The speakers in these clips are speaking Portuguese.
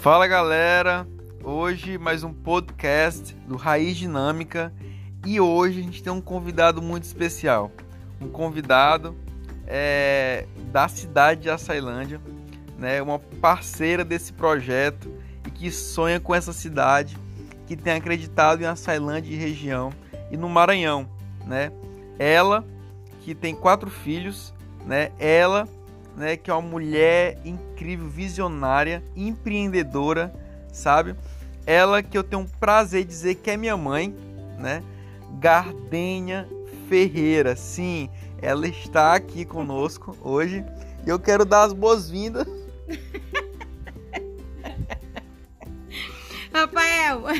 Fala galera, hoje mais um podcast do Raiz Dinâmica e hoje a gente tem um convidado muito especial. Um convidado é, da cidade de Açailândia, né, uma parceira desse projeto e que sonha com essa cidade, que tem acreditado em Açailândia e região e no Maranhão. Né? Ela que tem quatro filhos, né? ela né, que é uma mulher incrível, visionária, empreendedora, sabe? Ela que eu tenho um prazer de dizer que é minha mãe, né? Gardenha Ferreira. Sim, ela está aqui conosco hoje e eu quero dar as boas-vindas. Rafael!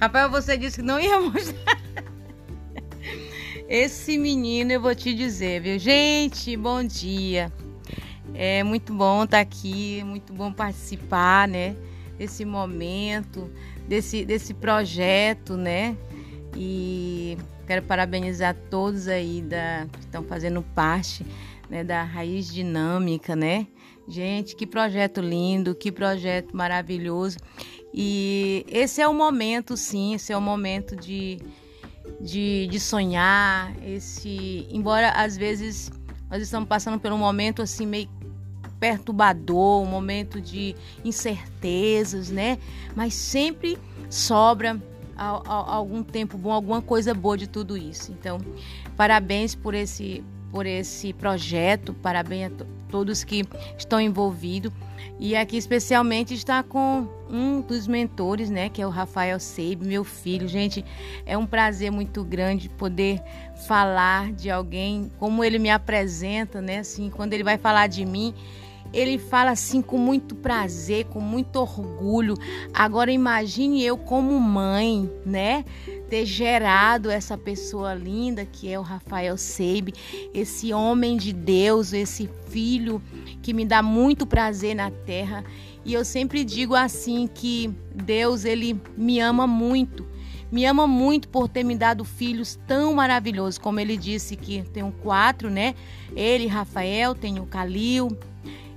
Rafael, você disse que não ia mostrar. Esse menino, eu vou te dizer, viu? Gente, bom dia. É muito bom estar aqui, muito bom participar, né? Desse momento, desse, desse projeto, né? E quero parabenizar todos aí da, que estão fazendo parte né, da Raiz Dinâmica, né? Gente, que projeto lindo, que projeto maravilhoso. E esse é o momento, sim, esse é o momento de de, de sonhar, esse, embora às vezes nós estamos passando por um momento assim meio perturbador, um momento de incertezas, né? Mas sempre sobra algum tempo bom, alguma coisa boa de tudo isso. Então, parabéns por esse por esse projeto, parabéns a todos que estão envolvidos. E aqui especialmente está com um dos mentores, né, que é o Rafael Seib, meu filho. Gente, é um prazer muito grande poder falar de alguém como ele me apresenta, né, assim, quando ele vai falar de mim, ele fala assim com muito prazer, com muito orgulho. Agora imagine eu como mãe, né? Ter gerado essa pessoa linda que é o Rafael Seib, esse homem de Deus, esse filho que me dá muito prazer na terra. E eu sempre digo assim que Deus ele me ama muito. Me ama muito por ter me dado filhos tão maravilhosos, como ele disse que tenho quatro, né? Ele, Rafael, tenho o Calil,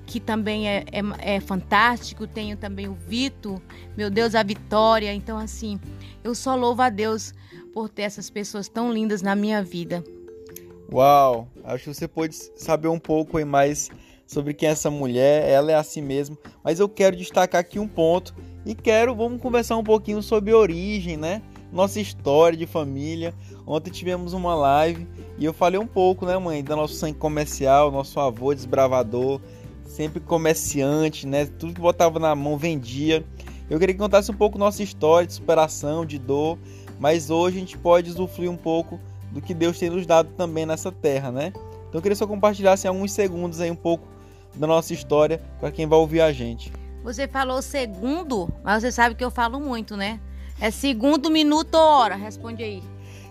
que também é, é, é, fantástico. Tenho também o Vito, meu Deus, a Vitória. Então, assim, eu só louvo a Deus por ter essas pessoas tão lindas na minha vida. Uau! Acho que você pode saber um pouco mais sobre quem é essa mulher. Ela é assim mesmo. Mas eu quero destacar aqui um ponto e quero, vamos conversar um pouquinho sobre origem, né? Nossa história de família. Ontem tivemos uma live e eu falei um pouco, né, mãe, da nosso sangue comercial, nosso avô desbravador, sempre comerciante, né? Tudo que botava na mão vendia. Eu queria que contasse um pouco nossa história de superação, de dor, mas hoje a gente pode usufruir um pouco do que Deus tem nos dado também nessa terra, né? Então eu queria só compartilhar assim, alguns segundos aí um pouco da nossa história para quem vai ouvir a gente. Você falou segundo, mas você sabe que eu falo muito, né? É segundo, minuto ou hora? Responde aí.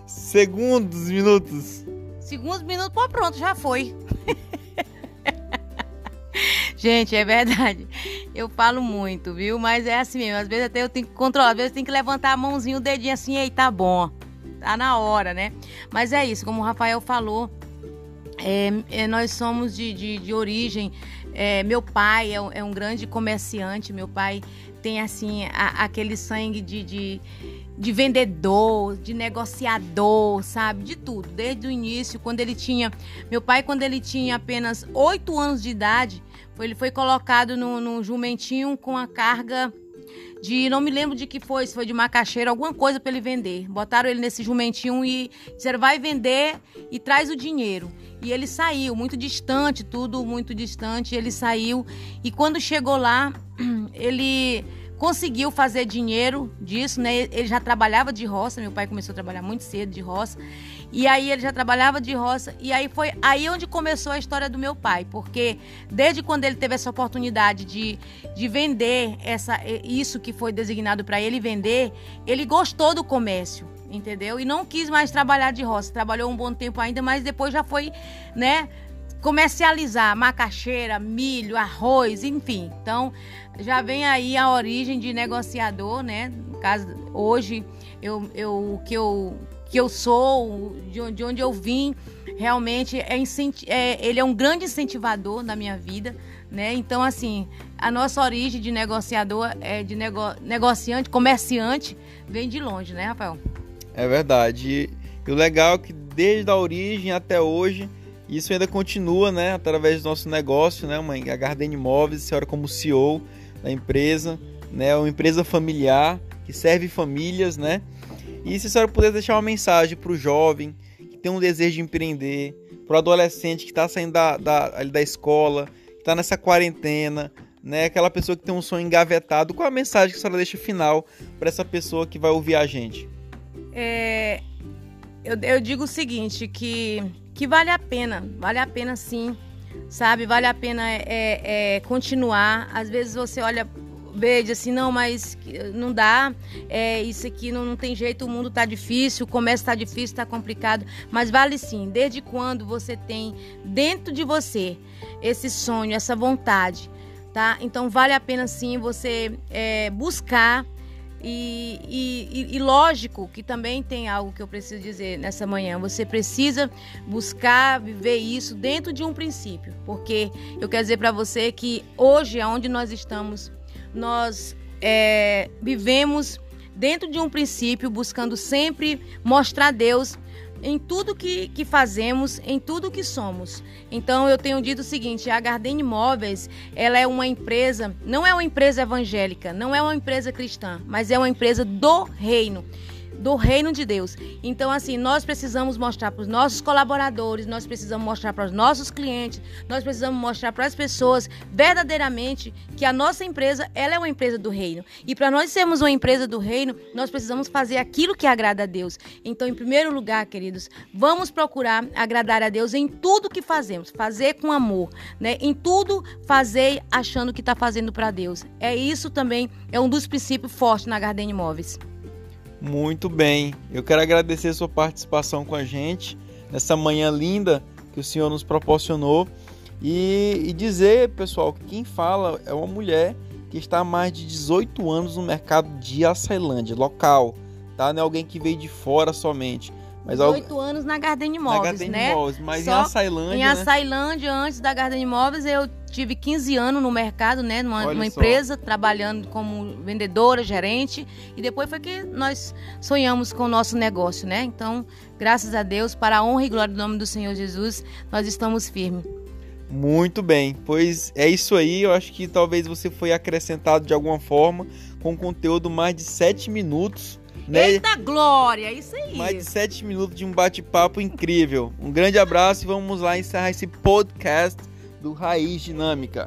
Segundos, minutos. Segundos, minutos, pô, pronto, já foi. Gente, é verdade. Eu falo muito, viu? Mas é assim mesmo. Às vezes até eu tenho que controlar. Às vezes tem que levantar a mãozinha, o dedinho assim, ei, tá bom. Tá na hora, né? Mas é isso, como o Rafael falou, é, é, nós somos de, de, de origem. É, meu pai é, é, um grande comerciante. Meu pai tem assim a, aquele sangue de, de, de, vendedor, de negociador, sabe? De tudo. Desde o início, quando ele tinha. Meu pai, quando ele tinha apenas oito anos de idade, ele foi colocado no, no jumentinho com a carga de não me lembro de que foi, se foi de macaxeira, alguma coisa para ele vender. Botaram ele nesse jumentinho e disseram: vai vender e traz o dinheiro. E ele saiu, muito distante, tudo muito distante. Ele saiu e quando chegou lá, ele conseguiu fazer dinheiro disso, né? Ele já trabalhava de roça, meu pai começou a trabalhar muito cedo de roça. E aí ele já trabalhava de roça e aí foi aí onde começou a história do meu pai, porque desde quando ele teve essa oportunidade de, de vender essa isso que foi designado para ele vender, ele gostou do comércio, entendeu? E não quis mais trabalhar de roça. Trabalhou um bom tempo ainda, mas depois já foi, né, comercializar macaxeira, milho, arroz, enfim. Então, já vem aí a origem de negociador, né? No caso, hoje, eu, eu, o que eu, que eu sou, de, de onde eu vim, realmente é, é, ele é um grande incentivador na minha vida, né? Então, assim, a nossa origem de negociador, é de nego, negociante, comerciante, vem de longe, né, Rafael? É verdade. E o legal é que desde a origem até hoje, isso ainda continua, né, através do nosso negócio, né, mãe? A Garden Imóveis, a senhora como CEO da empresa, né, uma empresa familiar que serve famílias, né? E se a senhora puder deixar uma mensagem para o jovem que tem um desejo de empreender, para o adolescente que está saindo da, da, da escola, que está nessa quarentena, né? Aquela pessoa que tem um sonho engavetado, qual a mensagem que a senhora deixa final para essa pessoa que vai ouvir a gente? É, eu, eu digo o seguinte, que, que vale a pena, vale a pena sim, sabe? Vale a pena é, é, continuar. Às vezes você olha veja assim, não, mas não dá, é, isso aqui não, não tem jeito, o mundo tá difícil, o comércio tá difícil, tá complicado, mas vale sim, desde quando você tem dentro de você esse sonho, essa vontade, tá? Então vale a pena sim você é, buscar e, e, e, lógico que também tem algo que eu preciso dizer nessa manhã. Você precisa buscar viver isso dentro de um princípio, porque eu quero dizer para você que hoje, aonde nós estamos, nós é, vivemos dentro de um princípio, buscando sempre mostrar Deus em tudo que, que fazemos, em tudo que somos. Então eu tenho dito o seguinte, a Garden Imóveis, ela é uma empresa, não é uma empresa evangélica, não é uma empresa cristã, mas é uma empresa do reino do reino de Deus. Então, assim, nós precisamos mostrar para os nossos colaboradores, nós precisamos mostrar para os nossos clientes, nós precisamos mostrar para as pessoas verdadeiramente que a nossa empresa ela é uma empresa do reino. E para nós sermos uma empresa do reino, nós precisamos fazer aquilo que agrada a Deus. Então, em primeiro lugar, queridos, vamos procurar agradar a Deus em tudo que fazemos, fazer com amor, né? Em tudo fazer achando que está fazendo para Deus. É isso também é um dos princípios fortes na Garden Imóveis. Muito bem. Eu quero agradecer a sua participação com a gente nessa manhã linda que o Senhor nos proporcionou e, e dizer, pessoal, que quem fala é uma mulher que está há mais de 18 anos no mercado de Açailândia, local, tá? Não é alguém que veio de fora somente. Mas 18 anos na Garden Imóveis, na Garden né? Imóveis, mas Só em Açailândia, Em né? Açailândia, né? antes da Garden Imóveis, eu tive 15 anos no mercado, né? Numa, numa empresa, trabalhando como vendedora, gerente. E depois foi que nós sonhamos com o nosso negócio, né? Então, graças a Deus, para a honra e glória do nome do Senhor Jesus, nós estamos firmes. Muito bem, pois é isso aí. Eu acho que talvez você foi acrescentado de alguma forma com conteúdo mais de 7 minutos né? Eita glória, isso aí. Mais de sete minutos de um bate-papo incrível. Um grande abraço e vamos lá encerrar esse podcast do Raiz Dinâmica.